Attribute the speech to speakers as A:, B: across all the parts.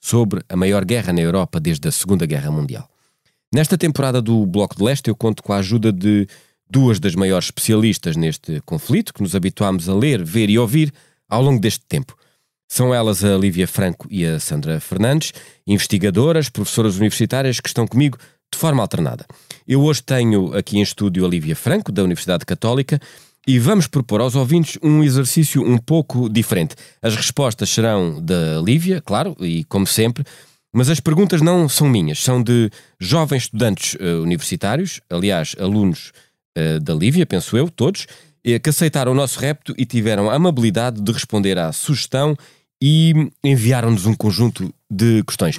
A: sobre a maior guerra na Europa desde a Segunda Guerra Mundial. Nesta temporada do Bloco de Leste, eu conto com a ajuda de duas das maiores especialistas neste conflito, que nos habituámos a ler, ver e ouvir ao longo deste tempo. São elas a Lívia Franco e a Sandra Fernandes, investigadoras, professoras universitárias que estão comigo de forma alternada. Eu hoje tenho aqui em estúdio a Lívia Franco, da Universidade Católica, e vamos propor aos ouvintes um exercício um pouco diferente. As respostas serão da Lívia, claro, e como sempre, mas as perguntas não são minhas, são de jovens estudantes uh, universitários, aliás, alunos uh, da Lívia, penso eu, todos, uh, que aceitaram o nosso repto e tiveram a amabilidade de responder à sugestão e enviaram-nos um conjunto de questões.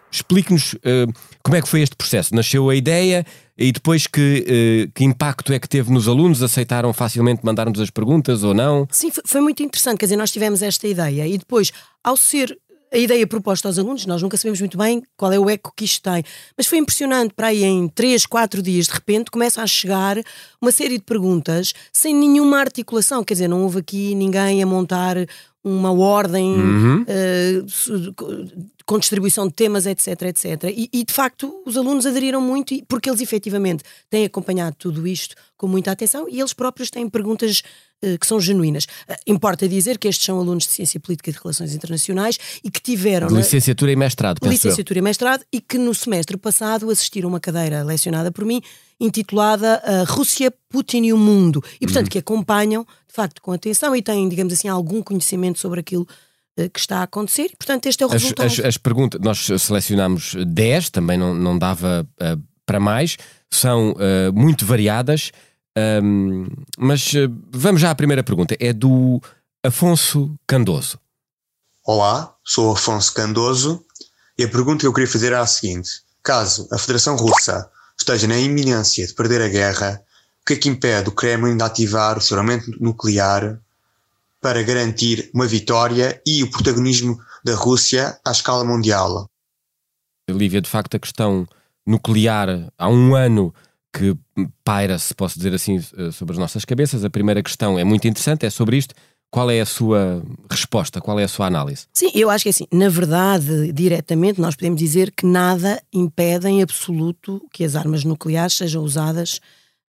A: explique-nos uh, como é que foi este processo. Nasceu a ideia e depois que, uh, que impacto é que teve nos alunos? Aceitaram facilmente mandar-nos as perguntas ou não?
B: Sim, foi, foi muito interessante. Quer dizer, nós tivemos esta ideia e depois, ao ser a ideia proposta aos alunos, nós nunca sabemos muito bem qual é o eco que isto tem, mas foi impressionante para aí em 3, 4 dias, de repente, começa a chegar uma série de perguntas sem nenhuma articulação, quer dizer, não houve aqui ninguém a montar uma ordem
A: Uhum.
B: uh, com distribuição de temas, etc, etc. E, e, de facto os alunos aderiram muito porque eles efetivamente têm acompanhado tudo isto com muita atenção e eles próprios têm perguntas uh, que são genuínas. Uh, importa dizer que estes são alunos de Ciência Política e de Relações Internacionais e que tiveram na-
A: Licenciatura e mestrado, penso
B: licenciatura e mestrado e que no semestre passado assistiram a uma cadeira lecionada por mim intitulada uh, Rússia, Putin e o Mundo e portanto que acompanham de facto com atenção e têm digamos assim algum conhecimento sobre aquilo uh, que está a acontecer e portanto este é o
A: eu. As,
B: resultado.
A: as, as perguntas, nós selecionámos 10, também não, não dava uh, para mais, são uh, muito variadas, um, mas uh, vamos já à primeira pergunta. É do Afonso Candoso.
C: Olá, sou Afonso Candoso e a pergunta que eu queria fazer é a seguinte: caso a Federação Russa esteja na iminência de perder a guerra, o que é que impede o Kremlin de ativar o seu armamento nuclear para garantir uma vitória e o protagonismo da Rússia à escala mundial?
A: Lívia, de facto, a questão nuclear há um ano que paira, se posso dizer assim, eh, sobre as nossas cabeças. A primeira questão é muito interessante, é sobre isto. Qual é a sua resposta? Qual é a sua análise?
B: Sim, eu acho que é assim, na verdade, diretamente, nós podemos dizer que nada impede em absoluto que as armas nucleares sejam usadas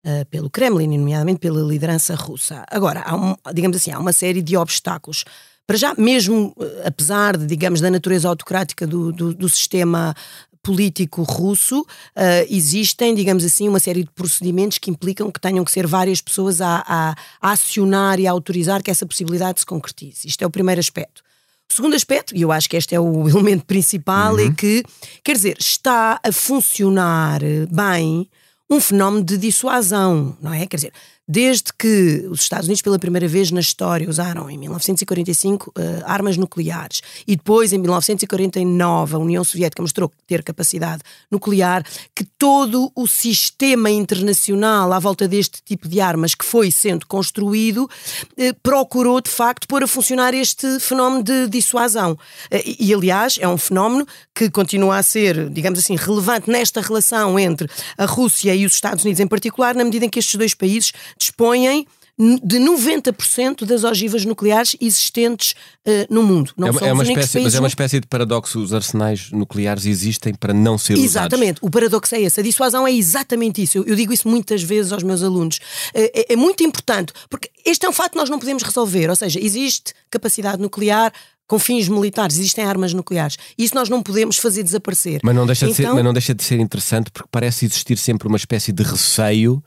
B: uh, pelo Kremlin, nomeadamente pela liderança russa. Agora, há um, digamos assim, há uma série de obstáculos. Para já, mesmo uh, apesar de, digamos, da natureza autocrática do, do, do sistema político russo, uh, existem, digamos assim, uma série de procedimentos que implicam que tenham que ser várias pessoas a, a, a acionar e a autorizar que essa possibilidade se concretize. Isto é o primeiro aspecto. O segundo aspecto, e eu acho que este é o elemento principal, é que, quer dizer, está a funcionar bem um fenómeno de dissuasão, não é? Quer dizer, desde que os Estados Unidos, pela primeira vez na história, usaram em 1945 uh, armas nucleares e depois, em 1949, a União Soviética mostrou ter capacidade nuclear, que todo o sistema internacional à volta deste tipo de armas que foi sendo construído uh, procurou, de facto, pôr a funcionar este fenómeno de dissuasão. Uh, e, e, aliás, é um fenómeno que continua a ser, digamos assim, relevante nesta relação entre a Rússia e os Estados Unidos em particular, na medida em que estes dois países dispõem de 90% das ogivas nucleares existentes uh, no mundo.
A: Não é, são é uma espécie, Mas é uma espécie de paradoxo. Os arsenais nucleares existem para não ser
B: exatamente. usados. Exatamente. O paradoxo é esse. A dissuasão é exatamente isso. Eu, eu digo isso muitas vezes aos meus alunos. Uh, é, é muito importante, porque este é um fato que nós não podemos resolver. Ou seja, existe capacidade nuclear, com fins militares, existem armas nucleares. Isso nós não podemos fazer desaparecer.
A: Mas não deixa, então... de, ser, então mas não deixa de ser interessante porque parece existir sempre uma espécie de receio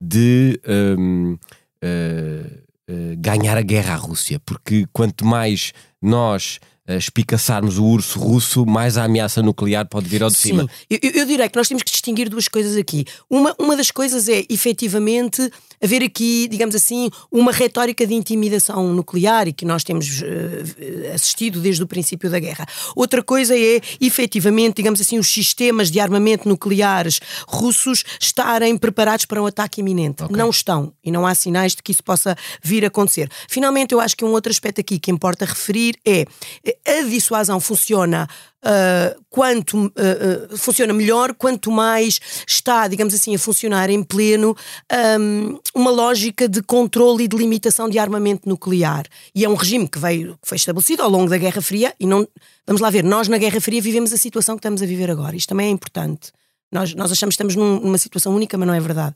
A: de um, uh, uh, ganhar a guerra à Rússia, porque quanto mais nós uh, espicaçarmos o urso russo, mais a ameaça nuclear pode vir ao de
B: Sim.
A: cima.
B: Eu, eu direi que nós temos que distinguir duas coisas aqui. Uma, uma das coisas é, efetivamente, haver aqui, digamos assim, uma retórica de intimidação nuclear e que nós temos uh, assistido desde o princípio da guerra. Outra coisa é, efetivamente, digamos assim, os sistemas de armamento nucleares russos estarem preparados para um ataque iminente. Okay. Não estão e não há sinais de que isso possa vir a acontecer. Finalmente, eu acho que um outro aspecto aqui que importa referir é a dissuasão funciona uh, quanto uh, funciona melhor, quanto mais está, digamos assim, a funcionar em pleno um, uma lógica de controle e de limitação de armamento nuclear. E é um regime que, veio, que foi estabelecido ao longo da Guerra Fria e não. Vamos lá ver, nós na Guerra Fria vivemos a situação que estamos a viver agora. Isto também é importante. Nós, nós achamos que estamos num, numa situação única, mas não é verdade.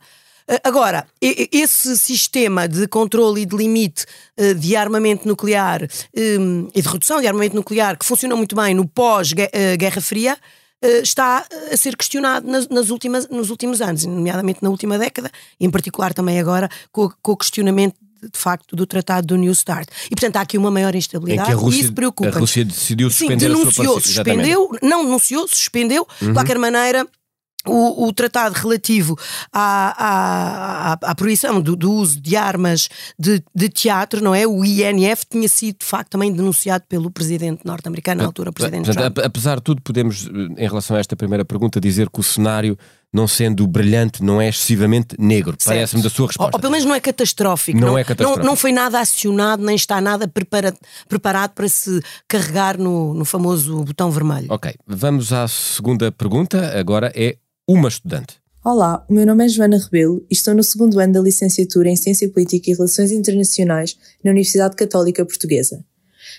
B: Agora, esse sistema de controle e de limite eh, de armamento nuclear ehm, e de redução de armamento nuclear que funcionou muito bem no pós-Guerra eh, Fria eh, está a ser questionado nas, últimas, nos últimos anos, nomeadamente na última década, em particular também agora com, com o questionamento de facto do tratado do New Start. E portanto há aqui uma maior instabilidade
A: Rússia,
B: e isso preocupa.
A: A Rússia decidiu suspender
B: Sim, denunciou, a sua suspendeu, não denunciou, suspendeu, uhum. de qualquer maneira o, o, tratado relativo à, à, à, à proibição do, do, uso de armas de, de, teatro, não é? O INF tinha sido de facto também denunciado pelo presidente norte-americano, na altura, presidente
A: Portanto,
B: Trump.
A: Apesar de tudo, podemos, em relação a esta primeira pergunta, dizer que o cenário não sendo brilhante, não é excessivamente negro. Parece-me da sua resposta.
B: Ou, ou, pelo menos não é catastrófico.
A: Não,
B: não
A: é catastrófico.
B: Não, não, foi nada acionado, nem está nada prepara, preparado para se carregar no, no famoso botão vermelho.
A: Ok, vamos à segunda pergunta. Agora é uma estudante.
D: Olá, o meu nome é Joana Rebelo e estou no segundo ano da licenciatura em Ciência Política e Relações Internacionais na Universidade Católica Portuguesa.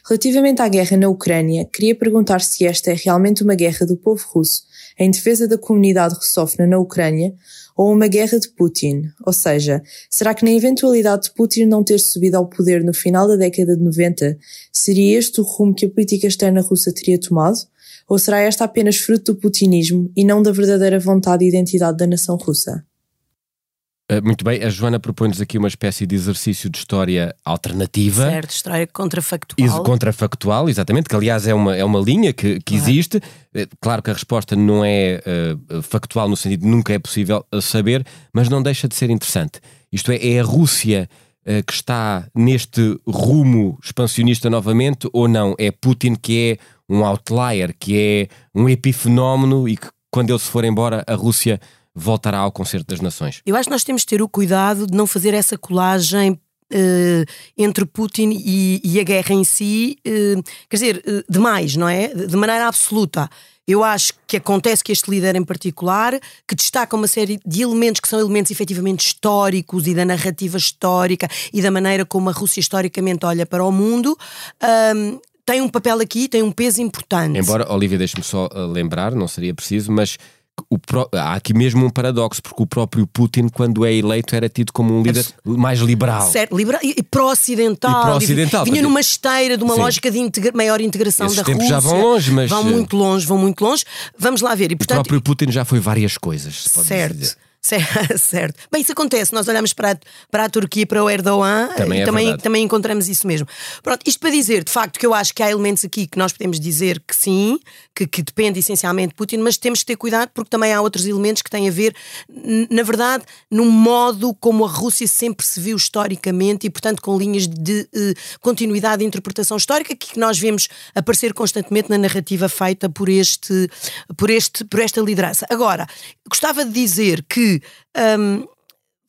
D: Relativamente à guerra na Ucrânia, queria perguntar se esta é realmente uma guerra do povo russo em defesa da comunidade russófona na Ucrânia ou uma guerra de Putin, ou seja, será que na eventualidade de Putin não ter subido ao poder no final da década de 90, seria este o rumo que a política externa russa teria tomado? Ou será esta apenas fruto do putinismo e não da verdadeira vontade e identidade da nação russa?
A: Eh, muito bem, a Joana propõe-nos aqui uma espécie de exercício de história alternativa.
B: Certo, história contrafactual.
A: Contrafactual, exatamente, que aliás é uma, é uma linha que, que claro. existe. Eh, claro que a resposta não é uh, factual no sentido de nunca é possível saber, mas não deixa de ser interessante. Isto é, é a Rússia uh, que está neste rumo expansionista novamente ou não? É Putin que é um outlier, que é um epifenómeno e que quando ele se for embora a Rússia voltará ao concerto das nações.
B: Eu acho que nós temos de ter o cuidado de não fazer essa colagem Uh, entre Putin e, e, a guerra em si, uh, quer dizer, uh, demais, não é? De maneira absoluta. Eu acho que acontece que este líder em particular, que destaca uma série de elementos que são elementos efetivamente históricos e da narrativa histórica e da maneira como a Rússia historicamente olha para o mundo, um, tem um papel aqui, tem um peso importante.
A: Embora, Olivia, deixe-me só uh, lembrar, não seria preciso, mas Pro... há aqui mesmo um paradoxo, porque o próprio Putin, quando é eleito, era tido como um líder mais liberal.
B: Certo, liberal e pró-ocidental.
A: Pró-ocidental.
B: Vinha numa esteira de uma Sim. lógica de integra... maior integração
A: Esses
B: da
A: tempos
B: Rússia.
A: já vão longe, mas.
B: Vão muito longe, vão muito longe. Vamos lá ver. E, portanto...
A: O próprio Putin já foi várias coisas, pode
B: Certo.
A: dizer.
B: Certo. Bem, isso acontece. Nós olhamos para a, para a Turquia, para o Erdogan
A: Também
B: e
A: é
B: também, também encontramos isso mesmo. Pronto, isto para dizer, de facto, que eu acho que há elementos aqui que nós podemos dizer que sim, que, que depende essencialmente de Putin, mas temos que ter cuidado porque também há outros elementos que têm a ver, na verdade, no modo como a Rússia sempre se viu historicamente e, portanto, com linhas de eh, continuidade de interpretação histórica que nós vemos aparecer constantemente na narrativa feita por este, por este, por esta liderança. Agora, gostava de dizer que hum,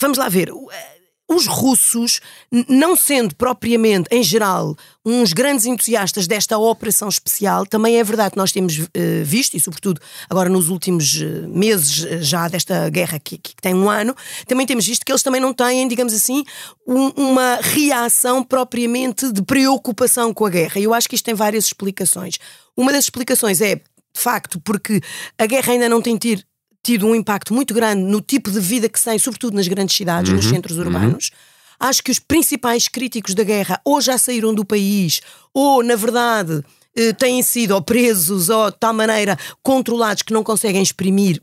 B: vamos lá ver. eh, Os russos, não sendo propriamente, em geral, uns grandes entusiastas desta operação especial, também é verdade que nós temos eh, visto, e sobretudo agora nos últimos eh, meses já desta guerra que, que tem um ano, também temos visto que eles também não têm, digamos assim, um- uma reação propriamente de preocupação com a guerra. E eu acho que isto tem várias explicações. Uma das explicações é, de facto, porque a guerra ainda não tem tido tido um impacto muito grande no tipo de vida que se tem, sobretudo nas grandes cidades, nos centros urbanos. Acho que os principais críticos da guerra ou já saíram do país, ou, na verdade, eh, têm sido ou presos ou de tal maneira controlados que não conseguem exprimir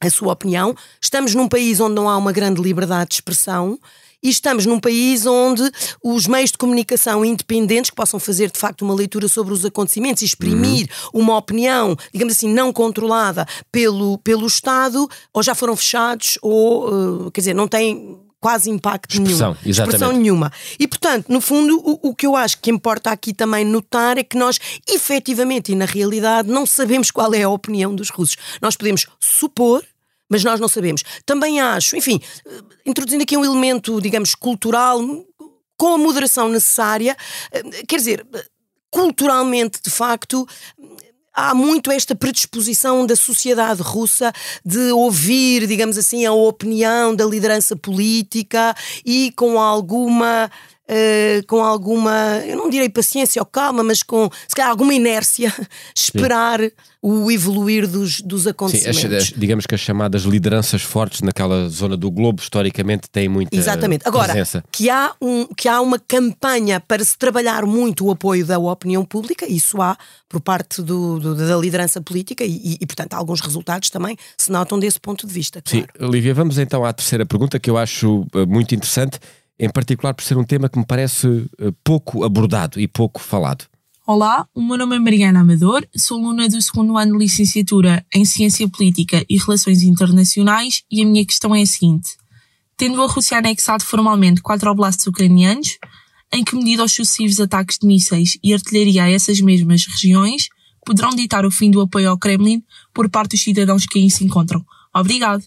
B: a sua opinião. Estamos num país onde não há uma grande liberdade de expressão. E estamos num país onde os meios de comunicação independentes que possam fazer de facto uma leitura sobre os acontecimentos e exprimir uma opinião, digamos assim, não controlada pelo, pelo Estado, ou já foram fechados, ou, eh, quer dizer, não têm quase impacto
A: Expressão,
B: nenhum.
A: exatamente.
B: Expressão nenhuma. E, portanto, no fundo, o, o que eu acho que importa aqui também notar é que nós, efetivamente e na realidade, não sabemos qual é a opinião dos russos. Nós podemos supor. Mas nós não sabemos. Também acho, enfim, eh, introduzindo aqui um elemento, digamos, cultural, com a moderação necessária, eh, quer dizer, culturalmente, de facto, há muito esta predisposição da sociedade russa de ouvir, digamos assim, a opinião da liderança política e com alguma. Eh, com alguma, eu não direi paciência ou calma, mas com se calhar alguma inércia, esperar o evoluir dos, dos
A: Sim,
B: acontecimentos.
A: as- as- digamos que as chamadas lideranças fortes naquela zona do globo, historicamente, têm muita
B: Exatamente. Agora,
A: presença.
B: que há, um, que há uma campanha para se trabalhar muito o apoio da opinião pública, isso há por parte do, do- da liderança política e, e, portanto, alguns resultados também se notam desse ponto de vista.
A: Sim,
B: Claro.
A: Olivia, vamos então à terceira pergunta que eu acho eh, muito interessante, em particular por ser um tema que me parece eh, pouco abordado e pouco falado.
E: Olá, o meu nome é Mariana Amador, sou aluna do segundo ano de licenciatura em Ciência Política e Relações Internacionais e a minha questão é a seguinte. Tendo a Rússia anexado formalmente quatro oblastos ucranianos, em que medida os sucessivos ataques de mísseis e artilharia a essas mesmas regiões poderão ditar o fim do apoio ao Kremlin por parte dos cidadãos que aí se encontram? Obrigado.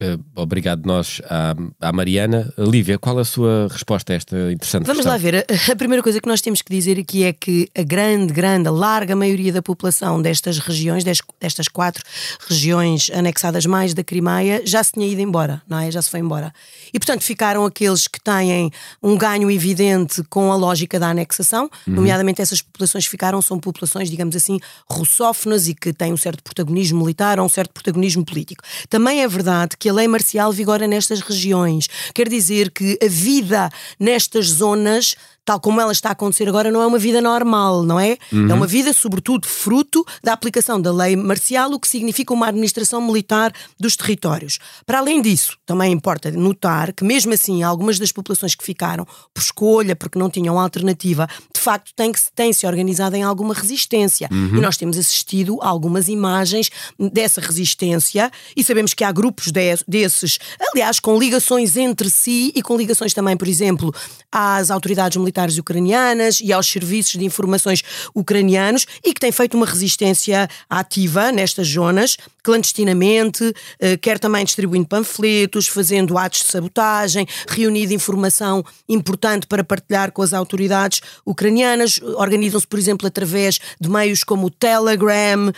A: Eh, obrigado nós à, à Mariana. Lívia, qual a sua resposta a esta interessante
B: Vamos
A: questão?
B: lá ver. A primeira coisa que nós temos que dizer aqui é que a grande, grande, a larga maioria da população destas regiões, des- destas quatro regiões anexadas mais da Crimeia, já se tinha ido embora, não é? Já se foi embora. E, portanto, ficaram aqueles que têm um ganho evidente com a lógica da anexação, nomeadamente essas populações que ficaram são populações, digamos assim, russófonas e que têm um certo protagonismo militar ou um certo protagonismo político. Também é verdade que a lei marcial vigora nestas regiões. Quer dizer que a vida nestas zonas tal como ela está a acontecer agora, não é uma vida normal, não é? É uma vida, sobretudo, fruto da aplicação da lei marcial, o que significa uma administração militar dos territórios. Para além disso, também importa notar que, mesmo assim, algumas das populações que ficaram por escolha, porque não tinham alternativa, de facto têm, que, têm se organizado em alguma resistência. E nós temos assistido a algumas imagens dessa resistência e sabemos que há grupos de- desses, aliás, com ligações entre si e com ligações também, por exemplo, às autoridades militares ucranianas e aos serviços de informações ucranianos e que têm feito uma resistência ativa nestas zonas, clandestinamente, eh, quer também distribuindo panfletos, fazendo atos de sabotagem, reunindo informação importante para partilhar com as autoridades ucranianas, organizam-se, por exemplo, através de meios como o Telegram.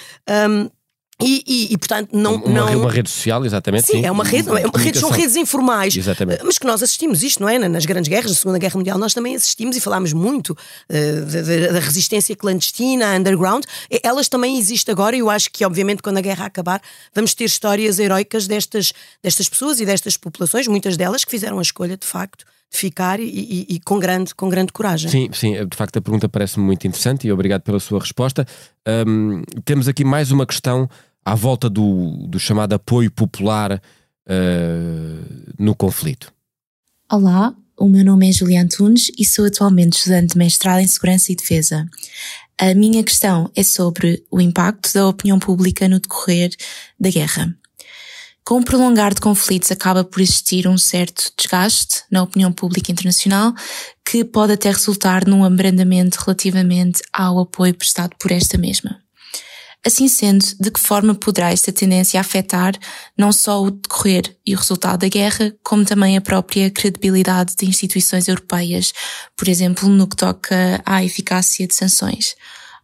B: hum, e, e- e, portanto, não.
A: uma,
B: não...
A: uma rede social, exatamente.
B: Sim, é uma rede, é uma rede, são redes informais.
A: Exatamente.
B: Mas que nós assistimos isto, não é? Nas grandes guerras, na Segunda Guerra Mundial, nós também assistimos e falámos muito eh, da, da- resistência clandestina, underground. Elas também existem agora e eu acho que, obviamente, quando a guerra acabar, vamos ter histórias heroicas destas, destas pessoas e destas populações, muitas delas que fizeram a escolha, de facto, de ficar e, e- e com, grande, com grande coragem.
A: Sim, sim, de facto a pergunta parece-me muito interessante e obrigado pela sua resposta. Hum, temos aqui mais uma questão à volta do, do chamado apoio popular uh, no conflito.
F: Olá, o meu nome é Juliana Tunes e sou atualmente estudante de mestrado em Segurança e Defesa. A minha questão é sobre o impacto da opinião pública no decorrer da guerra. Com o prolongar de conflitos acaba por existir um certo desgaste na opinião pública internacional que pode até resultar num abrandamento relativamente ao apoio prestado por esta mesma. Assim sendo, de que forma poderá esta tendência afetar não só o decorrer e o resultado da guerra, como também a própria credibilidade de instituições europeias, por exemplo, no que toca à eficácia de sanções?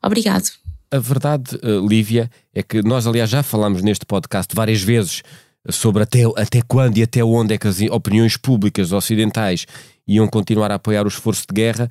F: Obrigado.
A: A verdade, eh, Lívia, é que nós, aliás, já falámos neste podcast várias vezes sobre até, até quando e até onde é que as opiniões públicas ocidentais iam continuar a apoiar o esforço de guerra.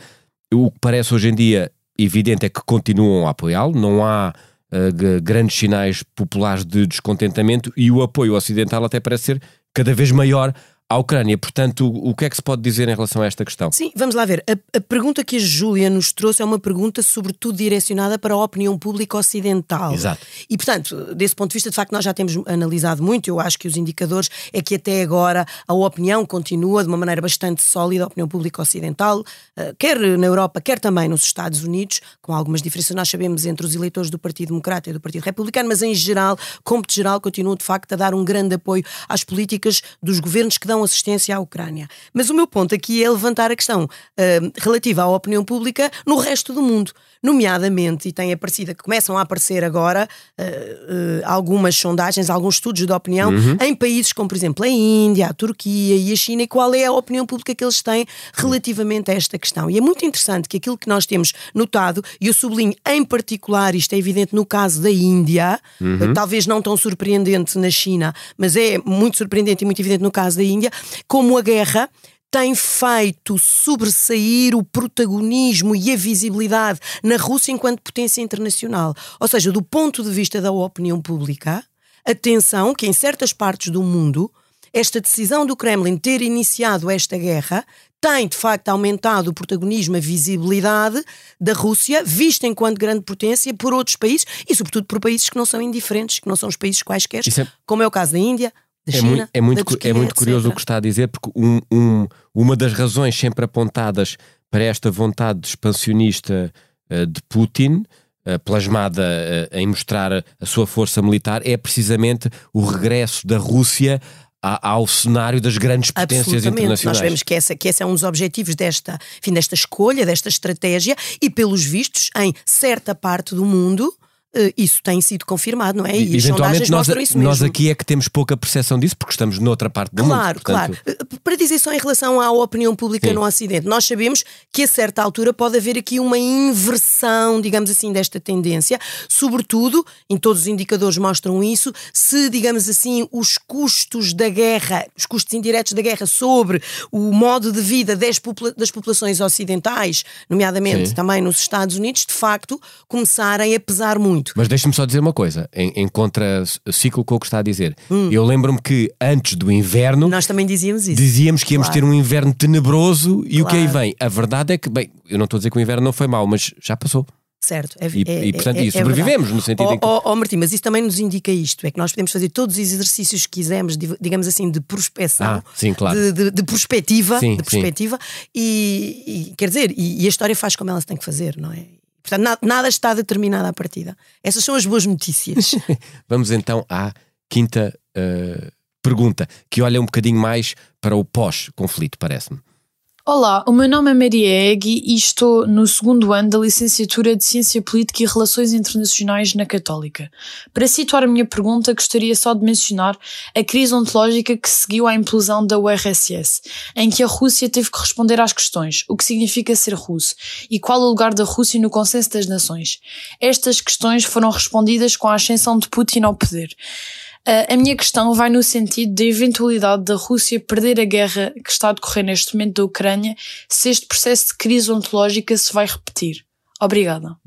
A: O que parece hoje em dia evidente é que continuam a apoiá-lo, não há uh, grandes sinais populares de descontentamento e o apoio ocidental até parece ser cada vez maior à Ucrânia. Portanto, o que é que se pode dizer em relação a esta questão?
B: Sim, vamos lá ver. A, a, pergunta que a Júlia nos trouxe é uma pergunta, sobretudo, direcionada para a opinião pública ocidental.
A: Exato.
B: E, portanto, desse ponto de vista, de facto, nós já temos analisado muito. Eu acho que os indicadores é que até agora a opinião continua de uma maneira bastante sólida, a opinião pública ocidental, eh, quer na Europa, quer também nos Estados Unidos, com algumas diferenças, nós sabemos, entre os eleitores do Partido Democrata e do Partido Republicano, mas em geral, como de geral, continuam de facto a dar um grande apoio às políticas dos governos que dão dão assistência à Ucrânia. Mas o meu ponto aqui é levantar a questão uh, relativa à opinião pública no resto do mundo, nomeadamente, e tem aparecido, começam a aparecer agora uh, uh, algumas sondagens, alguns estudos de opinião uhum. em países como, por exemplo, a Índia, a Turquia e a China, e qual é a opinião pública que eles têm relativamente a esta questão. E é muito interessante que aquilo que nós temos notado, e eu sublinho em particular, isto é evidente no caso da Índia, uhum. talvez não tão surpreendente na China, mas é muito surpreendente e muito evidente no caso da Índia como a guerra tem feito sobressair o protagonismo e a visibilidade na Rússia enquanto potência internacional. Ou seja, do ponto de vista da opinião pública, atenção que em certas partes do mundo esta decisão do Kremlin ter iniciado esta guerra tem de facto aumentado o protagonismo, a visibilidade da Rússia, vista enquanto grande potência por outros países e, sobretudo, por países que não são indiferentes, que não são os países quaisquer, é... como é o caso da Índia, é, China,
A: muito, é, muito, Turquia, é muito curioso o que está a dizer, porque um, um, uma das razões sempre apontadas para esta vontade expansionista uh, de Putin, uh, plasmada uh, em mostrar a sua força militar, é precisamente o regresso da Rússia ao cenário das grandes potências internacionais.
B: Nós vemos que, essa, que esse é um dos objetivos desta, enfim, desta escolha, desta estratégia, e pelos vistos, em certa parte do mundo, isso tem sido confirmado, não é?
A: E, e eventualmente nós, nós aqui é que temos pouca percepção disso porque estamos noutra parte do
B: claro,
A: mundo.
B: Claro, claro. Eh, para dizer só em relação à opinião pública Sim. no Ocidente, nós sabemos que a certa altura pode haver aqui uma inversão, digamos assim, desta tendência, sobretudo, em todos os indicadores mostram isso, se, digamos assim, os custos da guerra, os custos indiretos da guerra sobre o modo de vida das, popula das populações ocidentais, nomeadamente Sim. também nos Estados Unidos, de facto, começarem a pesar muito muito.
A: Mas deixa-me só dizer uma coisa, em, em contra-ciclo com o que está a dizer. Hum. Eu lembro-me que antes do inverno.
B: Nós também dizíamos isso.
A: Dizíamos que íamos claro. ter um inverno tenebroso e claro. o que aí vem? A verdade é que, bem, eu não estou a dizer que o inverno não foi mau, mas já passou.
B: Certo. É,
A: e,
B: é,
A: e, portanto, é, sobrevivemos no sentido
B: oh,
A: em que.
B: Oh, oh, Martim, mas isso também nos indica isto: é que nós podemos fazer todos os exercícios que quisermos, digamos assim, de prospecção,
A: ah, sim, claro.
B: de, de, de perspectiva, sim, de perspectiva e, e, quer dizer, e, e, a história faz como ela se tem que fazer, não é? Portanto, nada, nada está determinado à partida. Essas são as boas notícias.
A: Vamos então à quinta uh, pergunta, que olha um bocadinho mais para o pós-conflito, parece-me.
G: Olá, o meu nome é Maria Egui e estou no segundo ano da licenciatura de Ciência Política e Relações Internacionais na Católica. Para situar a minha pergunta, gostaria só de mencionar a crise ontológica que seguiu à implosão da URSS, em que a Rússia teve que responder às questões: o que significa ser russo e qual o lugar da Rússia no consenso das nações. Estas questões foram respondidas com a ascensão de Putin ao poder. Uh, a minha questão vai no sentido da eventualidade da Rússia perder a guerra que está a decorrer neste momento da Ucrânia se este processo de crise ontológica se vai repetir. Obrigada.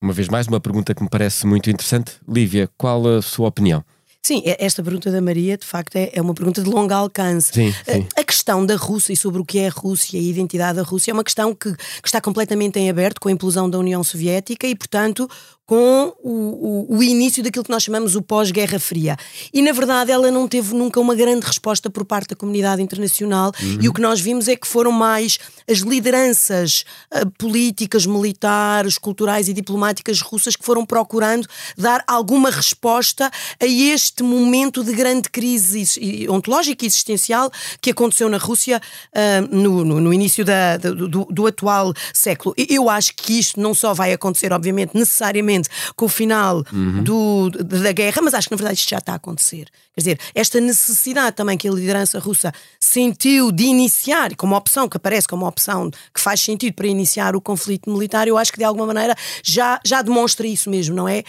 A: Uma vez mais, uma pergunta que me parece muito interessante. Lívia, qual a sua opinião?
B: Sim, esta pergunta da Maria, de facto, é, é uma pergunta de longo alcance.
A: Sim, sim.
B: A, a, questão da Rússia e sobre o que é a Rússia e a identidade da Rússia é uma questão que, que está completamente em aberto com a implosão da União Soviética e, portanto, com o, o, o, início daquilo que nós chamamos o pós-Guerra Fria. E, na verdade, ela não teve nunca uma grande resposta por parte da comunidade internacional, uhum. e o que nós vimos é que foram mais as lideranças uh, políticas, militares, culturais e diplomáticas russas que foram procurando dar alguma resposta a este momento de grande crise ontológica e existencial que aconteceu na Rússia uh, no, no, no, início da, do, do atual século. Eu acho que isto não só vai acontecer, obviamente, necessariamente com o final uhum. do, da guerra, mas acho que na verdade isto já está a acontecer. Quer dizer, esta necessidade também que a liderança russa sentiu de iniciar, como opção, que aparece como opção que faz sentido para iniciar o conflito militar, eu acho que de alguma maneira já, já demonstra isso mesmo, não é?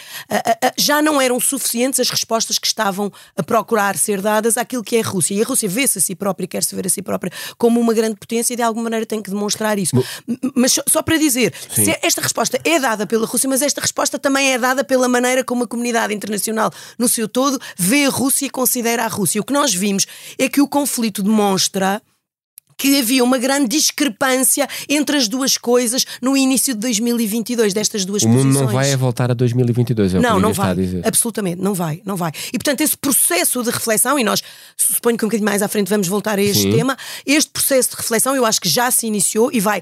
B: Já não eram suficientes as respostas que estavam a procurar ser dadas àquilo que é a Rússia. E a Rússia vê-se a si própria, quer se ver a si própria como uma grande potência e de alguma maneira tem que demonstrar isso. Mas só para dizer, esta resposta é dada pela Rússia, mas esta resposta também é dada pela maneira como a comunidade internacional no seu todo vê a Rússia considera a Rússia. O que nós vimos é que o conflito demonstra que havia uma grande discrepância entre as duas coisas no início de 2022, destas duas
A: o
B: posições.
A: O mundo não vai voltar a 2022, é o
B: não,
A: que
B: não vai,
A: a dizer.
B: Absolutamente, não vai, não vai. E portanto, esse processo de reflexão, e nós suponho que um bocadinho mais à frente vamos voltar a este Sim. tema, este processo de reflexão eu acho que já se iniciou e vai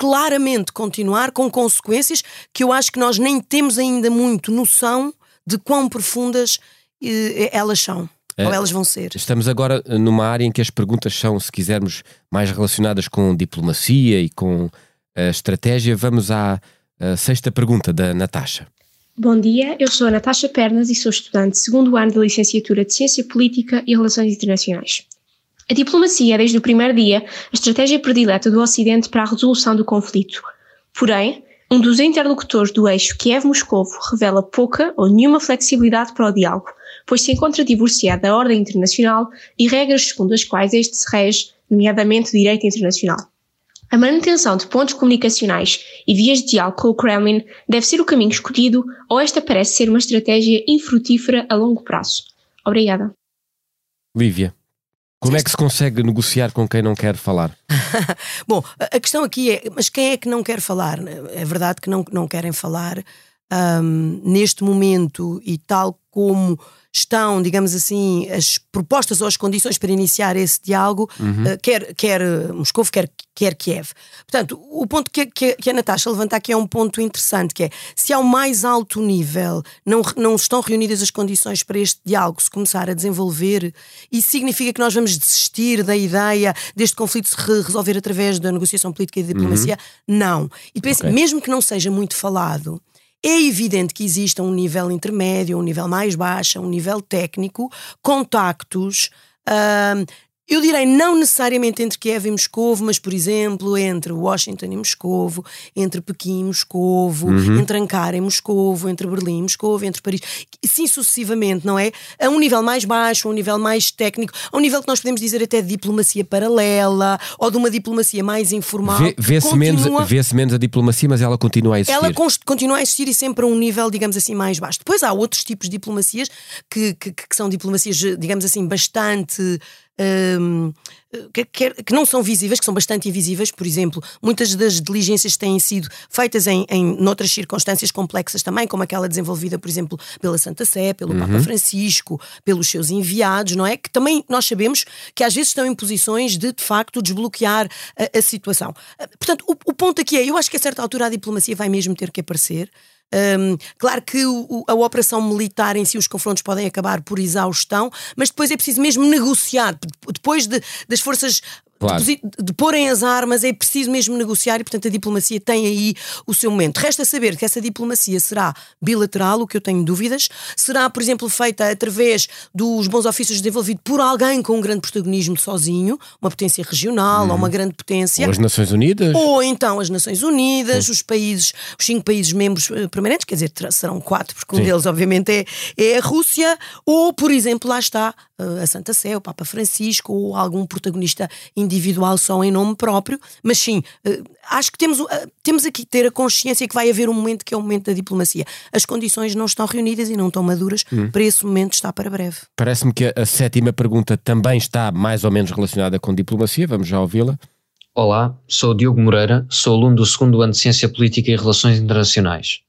B: claramente continuar com consequências que eu acho que nós nem temos ainda muito noção de quão profundas elas são. É, ou elas vão ser.
A: Estamos agora numa área em que as perguntas são, se quisermos, mais relacionadas com diplomacia e com a estratégia. Vamos à, à sexta pergunta da Natasha.
H: Bom dia, eu sou a Natasha Pernas e sou estudante de segundo ano da licenciatura de Ciência Política e Relações Internacionais. A diplomacia é, desde o primeiro dia, a estratégia predileta do Ocidente para a resolução do conflito. Porém, um dos interlocutores do eixo Kiev-Moscovo revela pouca ou nenhuma flexibilidade para o diálogo, pois se encontra divorciado da ordem internacional e regras segundo as quais este se rege, nomeadamente direito internacional. A manutenção de pontos comunicacionais e vias de diálogo com o Kremlin deve ser o caminho escolhido ou esta parece ser uma estratégia infrutífera a longo prazo. Obrigada.
A: Lívia. Como é que se consegue negociar com quem não quer falar?
B: Bom, a questão aqui é, mas quem é que não quer falar? É verdade que não, não querem falar um, neste momento e tal como estão, digamos assim, as propostas ou as condições para iniciar esse diálogo, uhum. uh, quer, quer Moscou, quer, quer Kiev. Portanto, o ponto que, que, que, a Natasha levanta aqui é um ponto interessante, que é, se ao mais alto nível não, não estão reunidas as condições para este diálogo se começar a desenvolver, isso significa que nós vamos desistir da ideia deste conflito se resolver através da negociação política e da diplomacia? Uhum. Não. E depois, okay. mesmo que não seja muito falado, é evidente que exista um nível intermédio, um nível mais baixo, um nível técnico, contactos. Uh, eu direi não necessariamente entre Kiev e Moscovo, mas, por exemplo, entre Washington e Moscovo, entre Pequim e Moscovo, uhum. entre Ankara e Moscovo, entre Berlim e Moscovo, entre Paris, sim sucessivamente, não é? A um nível mais baixo, a um nível mais técnico, a um nível que nós podemos dizer até de diplomacia paralela ou de uma diplomacia mais informal.
A: Vê-se menos, vê menos a diplomacia, mas ela continua a existir.
B: Ela continua a existir e sempre a um nível, digamos assim, mais baixo. Depois há outros tipos de diplomacias que, que, que são diplomacias, digamos assim, bastante um, que, que, não são visíveis, que são bastante invisíveis. Por exemplo, muitas das diligências têm sido feitas em, em noutras circunstâncias complexas também, como aquela desenvolvida, por exemplo, pela Santa Sé, pelo uhum. Papa Francisco, pelos seus enviados, não é? Que também nós sabemos que às vezes estão em posições de, de facto, desbloquear a, a situação. Portanto, o, o ponto aqui é: eu acho que a certa altura a diplomacia vai mesmo ter que aparecer. Um, claro que o, a operação militar em si, os confrontos podem acabar por exaustão, mas depois é preciso mesmo negociar. Depois de, das forças Claro. De, de porem as armas, é preciso mesmo negociar e, portanto, a diplomacia tem aí o seu momento. Resta saber que essa diplomacia será bilateral, o que eu tenho dúvidas, será, por exemplo, feita através dos bons ofícios desenvolvidos por alguém com um grande protagonismo sozinho, uma potência regional ou uma uhum. grande potência.
A: Ou as Nações Unidas.
B: Ou então as Nações Unidas, os países, os cinco países membros uh, permanentes, quer dizer, serão quatro, porque Sim. um deles, obviamente, é, é a Rússia, ou, por exemplo, lá está uh, a Santa Sé, o Papa Francisco, ou algum protagonista individual só em nome próprio, mas sim, eh, acho que temos, eh, temos aqui que ter a consciência que vai haver um momento que é o momento da diplomacia. As condições não estão reunidas e não estão maduras hum. para esse momento está para breve.
A: Parece-me que a sétima pergunta também está mais ou menos relacionada com diplomacia, vamos já ouvi-la.
I: Olá, sou Diogo Moreira, sou aluno do segundo ano de Ciência Política e Relações Internacionais.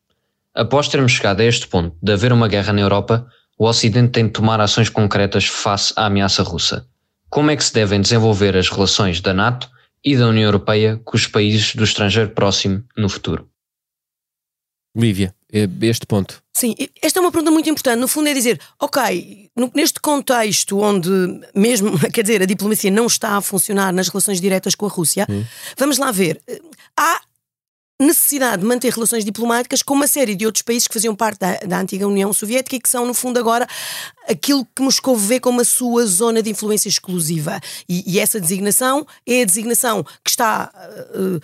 I: Após termos chegado a este ponto de haver uma guerra na Europa, o Ocidente tem de tomar ações concretas face à ameaça russa. Como é que se devem desenvolver as relações da NATO e da União Europeia com os países do estrangeiro próximo no futuro?
A: Lívia, eh, este ponto.
B: Sim, esta é uma pergunta muito importante. No fundo, é dizer, ok, neste contexto onde mesmo, quer dizer, a diplomacia não está a funcionar nas relações diretas com a Rússia, hum. vamos lá ver. Há necessidade de manter relações diplomáticas com uma série de outros países que faziam parte da, da antiga União Soviética e que são, no fundo, agora aquilo que Moscou vê como a sua zona de influência exclusiva. E, e essa designação é a designação que está uh,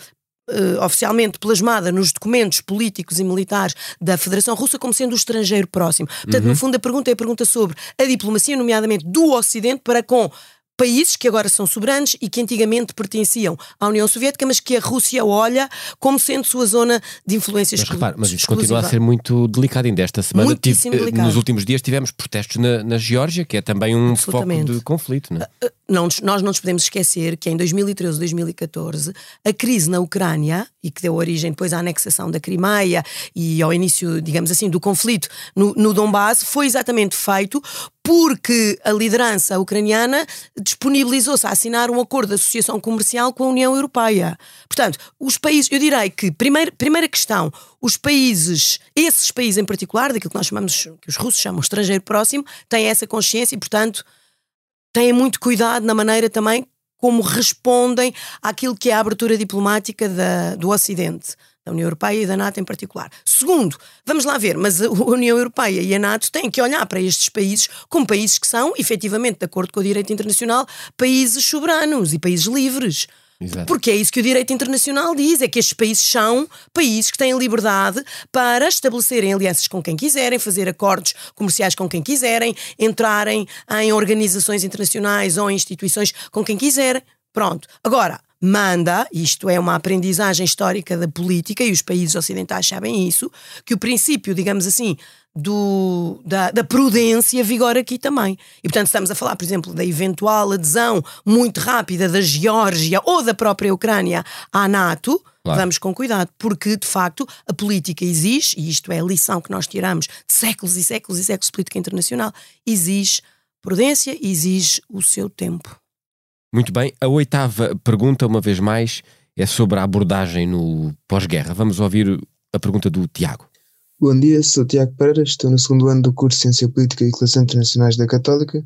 B: Uh, oficialmente plasmada nos documentos políticos e militares da Federação Russa como sendo o estrangeiro próximo. Portanto, uhum. no fundo, a pergunta é a pergunta sobre a diplomacia, nomeadamente do Ocidente, para com países que agora são soberanos e que antigamente pertenciam à União Soviética, mas que a Rússia olha como sendo sua zona de influência
A: mas, repare, mas isso continua a ser muito delicado ainda esta semana. Tive, eh, nos últimos dias tivemos protestos na, na Geórgia, que é também um foco de conflito. Não, é?
B: Não nós não nos podemos esquecer que em 2013, 2014, a crise na Ucrânia, e que deu origem depois à anexação da Crimeia e ao início, digamos assim, do conflito no, no Donbass, foi exatamente feito porque a liderança ucraniana disponibilizou-se a assinar um acordo de associação comercial com a União Europeia. Portanto, os países, eu direi que, primeira, primeira questão, os países, esses países em particular, daquilo que nós chamamos, que os russos chamam estrangeiro próximo, têm essa consciência e, portanto, têm muito cuidado na maneira também como respondem àquilo que é a abertura diplomática da, do Ocidente da União Europeia e da NATO em particular. Segundo, vamos lá ver, mas a União Europeia e a NATO têm que olhar para estes países como países que são, efetivamente, de acordo com o direito internacional, países soberanos e países livres. Exato. Porque é isso que o direito internacional diz: é que estes países são países que têm liberdade para estabelecerem alianças com quem quiserem, fazer acordos comerciais com quem quiserem, entrarem em organizações internacionais ou instituições com quem quiserem. Pronto. Agora, manda, isto é uma aprendizagem histórica da política, e os países ocidentais sabem isso, que o princípio, digamos assim, do, da, da, prudência vigora aqui também. E portanto estamos a falar, por exemplo, da eventual adesão muito rápida da Geórgia ou da própria Ucrânia à NATO. Claro. Vamos com cuidado, porque de facto a política exige, e isto é a lição que nós tiramos de séculos e séculos e séculos de política internacional, exige prudência e exige o seu tempo.
A: Muito bem, a oitava pergunta, uma vez mais, é sobre a abordagem no pós-guerra. Vamos ouvir a pergunta do Tiago.
J: Bom dia, sou Tiago Pereira, estou no segundo ano do curso de Ciência Política e Relações Internacionais da Católica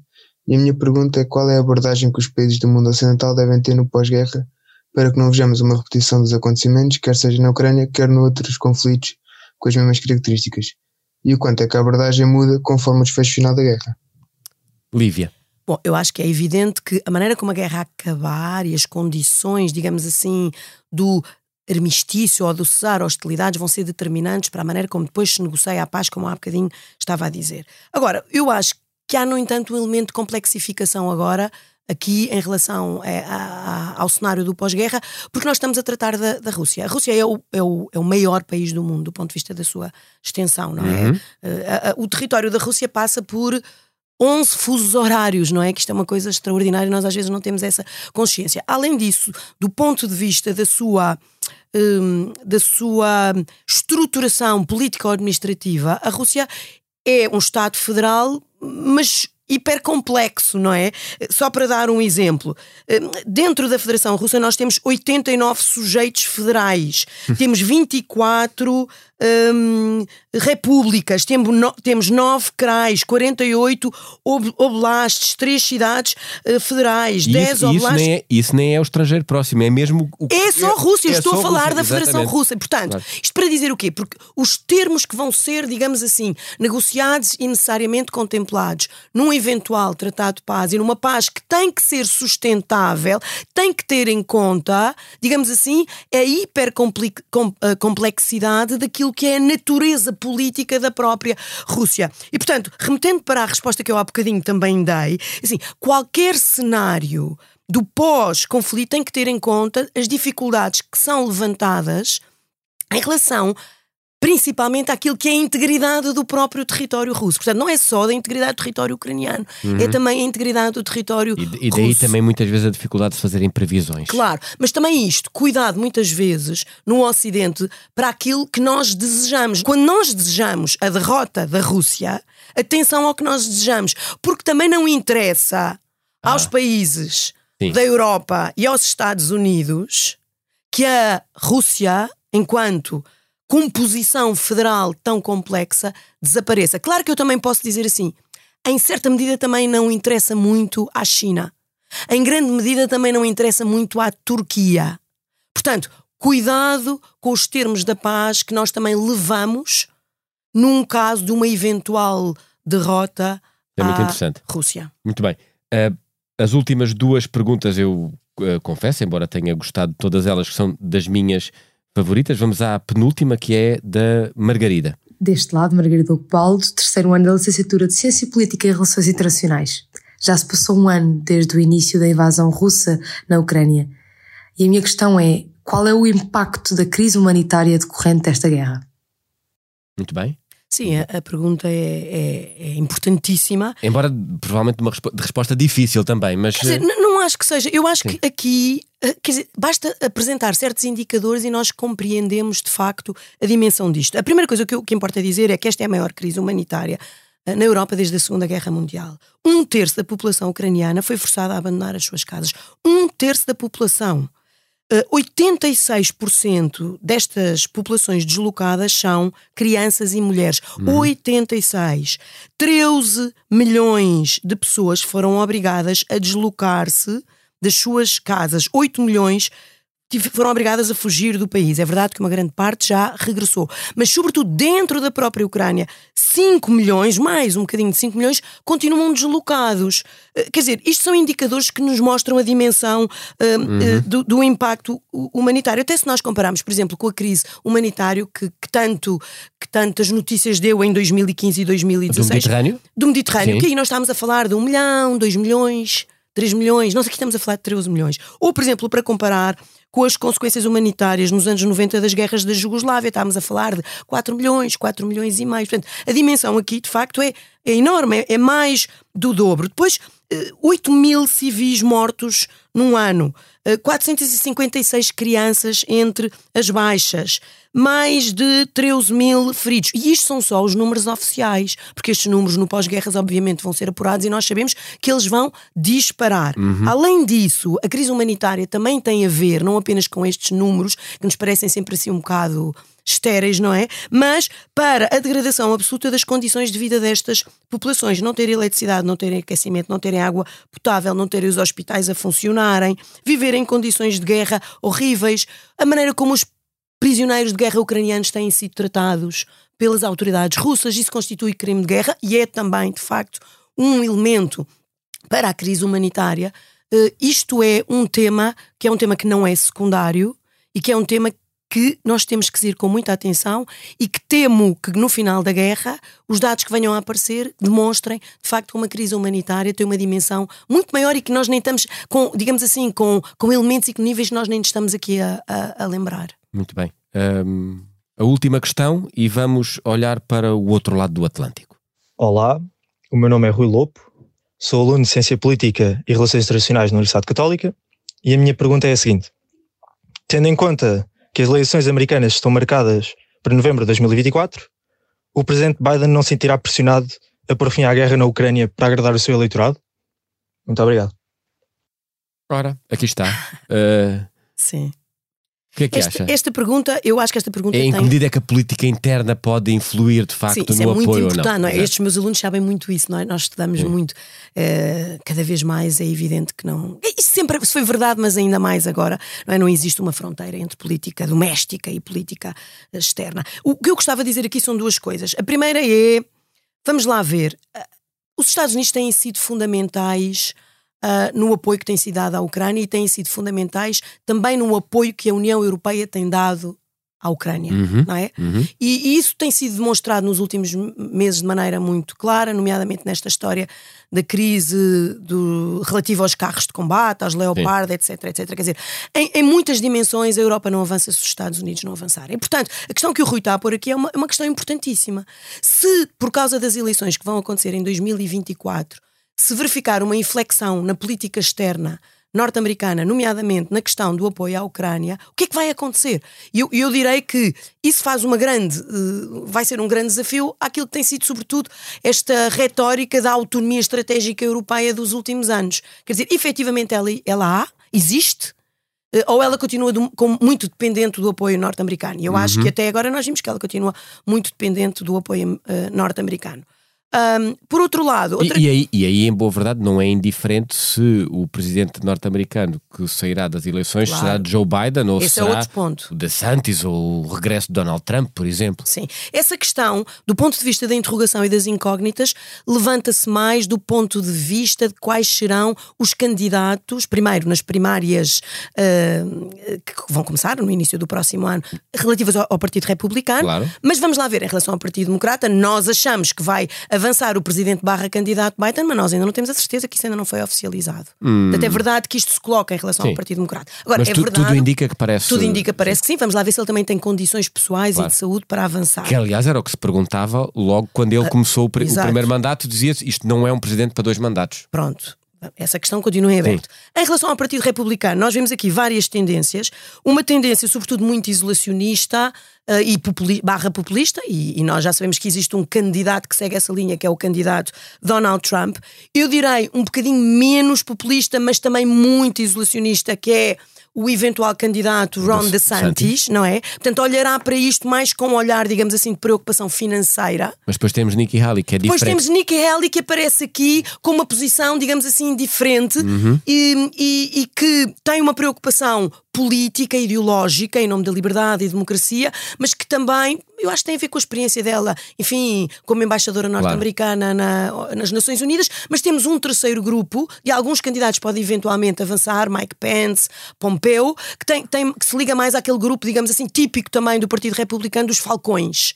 J: e a minha pergunta é qual é a abordagem que os países do mundo ocidental devem ter no pós-guerra para que não vejamos uma repetição dos acontecimentos, quer seja na Ucrânia, quer noutros conflitos com as mesmas características. E o quanto é que a abordagem muda conforme o desfecho final da guerra.
A: Lívia.
B: Bom, eu acho que é evidente que a maneira como a guerra acabar e as condições, digamos assim, do armistício ou do cessar hostilidades vão ser determinantes para a maneira como depois se negocia a paz, como há bocadinho estava a dizer. Agora, eu acho que há, no entanto, um elemento de complexificação agora aqui em relação a, a, ao cenário do pós-guerra, porque nós estamos a tratar da, da Rússia. A Rússia é o, é, o, é o maior país do mundo do ponto de vista da sua extensão, não é? Uhum. Uh, o território da Rússia passa por 11 fusos horários, não é? Que isto é uma coisa extraordinária nós às vezes não temos essa consciência. Além disso, do ponto de vista da sua. Um, da sua estruturação político-administrativa, a Rússia é um Estado federal, mas hipercomplexo, não é? Só para dar um exemplo, hum, dentro da Federação Russa nós temos 89 sujeitos federais, temos 24 hum, repúblicas, temos, no, temos nove CRAs, 48 ob, oblastes, três cidades uh, federais, e 10
A: isso, oblastes. Isso nem, é, isso nem é o estrangeiro próximo, é mesmo o
B: É só a Rússia, é, estou a falar Rússia, da Federação Russa. Portanto, claro. isto para dizer o quê? Porque os termos que vão ser, digamos assim, negociados e necessariamente contemplados num eventual tratado de paz e numa paz que tem que ser sustentável, tem que ter em conta, digamos assim, a hipercomplexidade daquilo aquilo que é a natureza política da própria Rússia. E, portanto, remetendo para a resposta que eu há bocadinho também dei, assim, qualquer cenário do pós-conflito tem que ter em conta as dificuldades que são levantadas em relação principalmente àquilo que é a integridade do próprio território russo. Portanto, não é só da integridade do território ucraniano, uhum. é também a integridade do território
A: e, e daí
B: russo.
A: também muitas vezes a dificuldade de fazerem previsões.
B: Claro, mas também isto, cuidado muitas vezes no Ocidente para aquilo que nós desejamos. Quando nós desejamos a derrota da Rússia, atenção ao que nós desejamos, porque também não interessa ah. aos países Sim. da Europa e aos Estados Unidos que a Rússia, enquanto composição federal tão complexa desapareça. Claro que eu também posso dizer assim, em certa medida também não interessa muito à China. Em grande medida também não interessa muito à Turquia. Portanto, cuidado com os termos da paz que nós também levamos num caso de uma eventual derrota
A: é muito à interessante.
B: Rússia.
A: Muito bem. Uh, as últimas duas perguntas eu uh, confesso, embora tenha gostado de todas elas, que são das minhas favoritas. Vamos à penúltima, que é da Margarida.
K: Deste lado, Margarida Ocubaldo, terceiro ano da licenciatura de Ciência Política e Relações Internacionais. Já se passou um ano desde o início da invasão russa na Ucrânia. E a minha questão é: qual é o impacto da crise humanitária decorrente desta guerra?
A: Muito bem.
B: Sim, a, a pergunta é, é, é, importantíssima.
A: Embora provavelmente uma resp resposta difícil também, mas.
B: Quer dizer, não acho que seja. Eu acho Sim. que aqui eh, quer dizer, basta apresentar certos indicadores e nós compreendemos de facto a dimensão disto. A primeira coisa que, eu, que importa dizer é que esta é a maior crise humanitária eh, na Europa desde a Segunda Guerra Mundial. Um terço da população ucraniana foi forçada a abandonar as suas casas. Um terço da população. 86% eh, destas populações deslocadas são crianças e mulheres. Uhum. 86. 13 milhões de pessoas foram obrigadas a deslocar-se das suas casas. 8 milhões foram obrigadas a fugir do país. É verdade que uma grande parte já regressou. Mas, sobretudo, dentro da própria Ucrânia, 5 milhões, mais um bocadinho de 5 milhões, continuam deslocados. Eh, quer dizer, isto são indicadores que nos mostram a dimensão uh, uhum. uh, do, do, impacto humanitário. Até se nós compararmos, por exemplo, com a crise humanitária que, que, tanto, que tantas notícias deu em 2015 e 2016.
A: Do Mediterrâneo?
B: Do Mediterrâneo, Sim. que aí nós estamos a falar de 1 milhão, 2 milhões. 3 milhões, nós aqui estamos a falar de 13 milhões. Ou, por exemplo, para comparar com as consequências humanitárias nos anos 90 das guerras da Jugoslávia. Estávamos a falar de 4 milhões, 4 milhões e mais. Portanto, a dimensão aqui, de facto, é, é enorme, é, é mais do dobro. Depois, 8 eh, mil civis mortos num ano, 456 eh, crianças entre as baixas, mais de 13 mil feridos. E isto são só os números oficiais, porque estes números no pós-guerras, obviamente, vão ser apurados e nós sabemos que eles vão disparar. Uhum. Além disso, a crise humanitária também tem a ver, não apenas com estes números, que nos parecem sempre assim um bocado estéreis, não é? Mas para a degradação absoluta das condições de vida destas populações. Não terem eletricidade, não terem aquecimento, não terem água potável, não terem os hospitais a funcionarem, viver em condições de guerra horríveis, a maneira como os prisioneiros de guerra ucranianos têm sido tratados pelas autoridades russas. Isso constitui crime de guerra e é também, de facto, um elemento para a crise humanitária. Uh, isto é um tema que é um tema que não é secundário e que é um tema que nós temos que ir com muita atenção e que temo que no final da guerra os dados que venham a aparecer demonstrem de facto que uma crise humanitária tem uma dimensão muito maior e que nós nem estamos com, digamos assim, com, com elementos e com níveis que nós nem estamos aqui a, a, a lembrar.
A: Muito bem. Um, a última questão e vamos olhar para o outro lado do Atlântico.
L: Olá, o meu nome é Rui Lopo, sou aluno de Ciência Política e Relações Internacionais na Universidade Católica e a minha pergunta é a seguinte. Tendo em conta que as eleições americanas estão marcadas para novembro de 2024, o presidente Biden não se sentirá pressionado a pôr fim à guerra na Ucrânia para agradar o seu eleitorado? Muito obrigado.
A: Ora, aqui está. Uh...
B: Sim.
A: O que é que
B: esta,
A: acha?
B: Esta pergunta, eu acho que esta pergunta
A: é
B: em
A: tem... que medida é que a política interna pode influir de facto
B: Sim, isso
A: no
B: é muito
A: apoio
B: importante,
A: ou não?
B: não é? Estes meus alunos sabem muito isso, nós, nós estudamos Sim. muito. Uh, cada vez mais é evidente que não. Isso sempre isso foi verdade, mas ainda mais agora. Não, é? não existe uma fronteira entre política doméstica e política externa. O que eu gostava de dizer aqui são duas coisas. A primeira é, vamos lá ver, uh, os Estados Unidos têm sido fundamentais uh, no apoio que tem sido dado à Ucrânia e têm sido fundamentais também no apoio que a União Europeia tem dado à Ucrânia,
A: Uhum,
B: não é?
A: uhum.
B: E, e isso tem sido demonstrado nos últimos meses de maneira muito clara, nomeadamente nesta história da crise do, relativa aos carros de combate, aos Leopard, etc, etc. Quer dizer, em, em muitas dimensões a Europa não avança se os Estados Unidos não avançarem. Portanto, a questão que o Rui está a pôr aqui é uma, é uma questão importantíssima. Se, por causa das eleições que vão acontecer em 2024, se verificar uma inflexão na política externa norte-americana, nomeadamente na questão do apoio à Ucrânia, o que é que vai acontecer? E eu, eu direi que isso faz uma grande, eh, vai ser um grande desafio àquilo que tem sido, sobretudo, esta retórica da autonomia estratégica europeia dos últimos anos. Quer dizer, efetivamente ela, ela há, existe, eh, ou ela continua do- como muito dependente do apoio norte-americano. E eu acho
A: Uhum.
B: que até agora nós vimos que ela continua muito dependente do apoio eh, norte-americano. Ahm, por outro lado, outra...
A: E, e aí, e aí, em boa verdade, não é indiferente se o presidente norte-americano que sairá das eleições
B: Claro.
A: será Joe Biden ou
B: Esse é
A: será
B: outro ponto.
A: o DeSantis ou o regresso de Donald Trump, por exemplo.
B: Sim. Essa questão, do ponto de vista da interrogação e das incógnitas, levanta-se mais do ponto de vista de quais serão os candidatos, primeiro nas primárias ah, que vão começar no início do próximo ano, relativas ao, ao Partido Republicano.
A: Claro.
B: Mas vamos lá ver, em relação ao Partido Democrata, nós achamos que vai avançar o presidente barra candidato Biden, mas nós ainda não temos a certeza que isso ainda não foi oficializado.
A: Hum.
B: Portanto, é verdade que isto se coloca em relação
A: Sim.
B: ao Partido Democrata. Agora,
A: Mas
B: é
A: tu-
B: verdade.
A: tudo indica que parece.
B: Tudo indica, parece que sim. Vamos lá ver se ele também tem condições pessoais
A: Claro.
B: e de saúde para avançar.
A: Que aliás era o que se perguntava logo quando ele
B: Ah,
A: começou o, o
B: exato.
A: primeiro mandato, dizia-se isto não é um presidente para dois mandatos.
B: Pronto. Essa questão continua em aberto. Em relação ao Partido Republicano, nós vemos aqui várias tendências. Uma tendência, sobretudo, muito isolacionista eh, e populi- barra populista, e, e nós já sabemos que existe um candidato que segue essa linha, que é o candidato Donald Trump. Eu direi um bocadinho menos populista, mas também muito isolacionista, que é o eventual candidato Ron
A: De-
B: DeSantis, não é? Portanto, olhará para isto mais com um olhar, digamos assim, de preocupação financeira.
A: Mas depois temos Nikki Haley, que é
B: Depois
A: diferente.
B: temos Nikki Haley que aparece aqui com uma posição, digamos assim, diferente
A: Uhum.
B: e, e- e que tem uma preocupação política, ideológica, em nome da liberdade e democracia, mas que também, eu acho que tem a ver com a experiência dela, enfim, como embaixadora norte-americana na- nas Nações Unidas, mas temos um terceiro grupo de alguns candidatos que podem eventualmente avançar, Mike Pence, Pompeo, que, tem, tem- que se liga mais àquele grupo, digamos assim, típico também do Partido Republicano dos falcões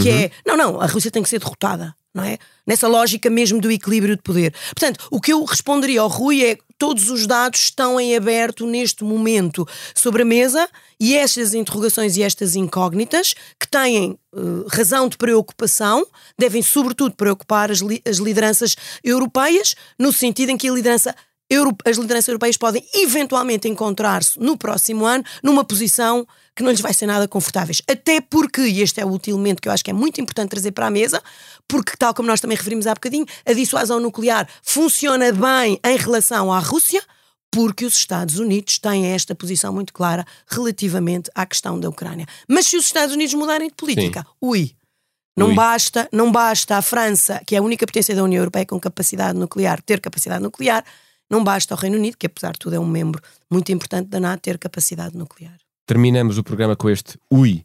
B: que
A: Uhum.
B: é, não, não, a Rússia tem que ser derrotada, não é? Nessa lógica mesmo do equilíbrio de poder. Portanto, o que eu responderia ao Rui é todos os dados estão em aberto neste momento sobre a mesa e estas interrogações e estas incógnitas que têm eh, razão de preocupação devem sobretudo preocupar as, li- as lideranças europeias no sentido em que a liderança as lideranças europeias podem eventualmente encontrar-se no próximo ano numa posição que não lhes vai ser nada confortáveis. Até porque, e este é o elemento que eu acho que é muito importante trazer para a mesa, porque, tal como nós também referimos há bocadinho, a dissuasão nuclear funciona bem em relação à Rússia, porque os Estados Unidos têm esta posição muito clara relativamente à questão da Ucrânia. Mas se os Estados Unidos mudarem de política, ui, não
A: Ui.
B: basta, não basta a França, que é a única potência da União Europeia com capacidade nuclear, ter capacidade nuclear, não basta ao Reino Unido, que apesar de tudo é um membro muito importante da NATO, ter capacidade nuclear.
A: Terminamos o programa com este Ui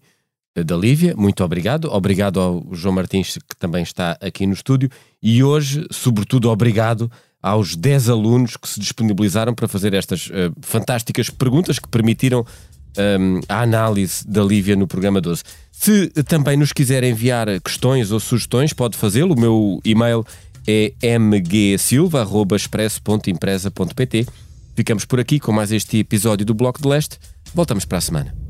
A: da Lívia. Muito obrigado. Obrigado ao João Martins, que também está aqui no estúdio. E hoje, sobretudo, obrigado aos 10 alunos que se disponibilizaram para fazer estas eh, fantásticas perguntas que permitiram ehm, a análise da Lívia no programa 12. Se também nos quiser enviar questões ou sugestões, pode fazê-lo. O meu e-mail é mgsilva.expresso.empresa.pt. Ficamos por aqui com mais este episódio do Bloco de Leste. Voltamos para a semana.